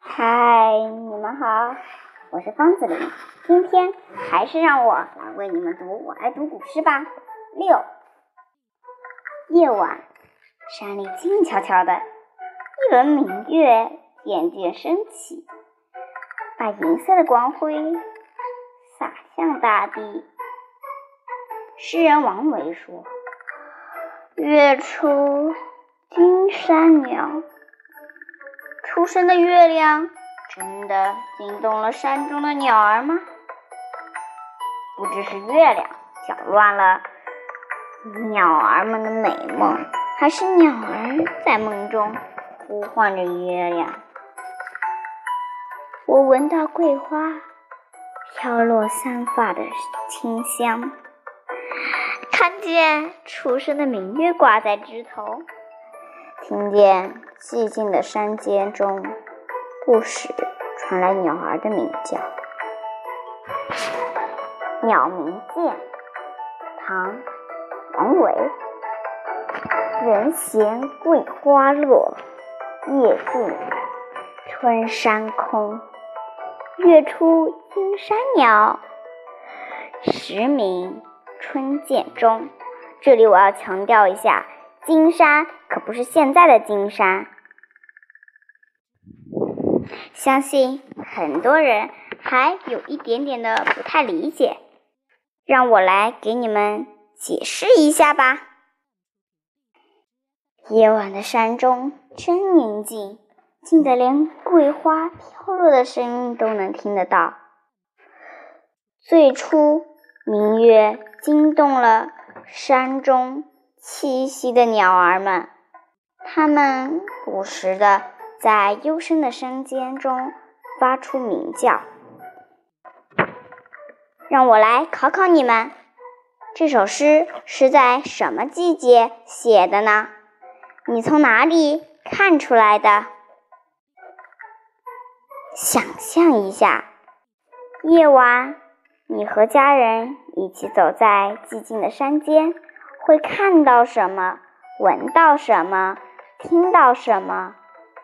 嗨，你们好，我是方子林，今天还是让我来为你们读我爱读古诗吧。六，夜晚，山里静悄悄的，一轮明月渐渐升起，把银色的光辉洒向大地。诗人王维说：“月出金山鸟。”初升的月亮真的惊动了山中的鸟儿吗？不知是月亮搅乱了鸟儿们的美梦，还是鸟儿在梦中呼唤着月亮。我闻到桂花飘落散发的清香，看见初升的明月挂在枝头。听见寂静的山间中，不时传来鸟儿的鸣叫。《鸟鸣涧》唐·王维。人闲桂花落，夜静春山空。月出惊山鸟，时鸣春涧中。这里我要强调一下。金山可不是现在的金山，相信很多人还有一点点的不太理解，让我来给你们解释一下吧。夜晚的山中真宁静，静得连桂花飘落的声音都能听得到。最初，明月惊动了山中。栖息的鸟儿们，它们不时的在幽深的山间中发出鸣叫。让我来考考你们，这首诗是在什么季节写的呢？你从哪里看出来的？想象一下，夜晚，你和家人一起走在寂静的山间。会看到什么？闻到什么？听到什么？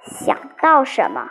想到什么？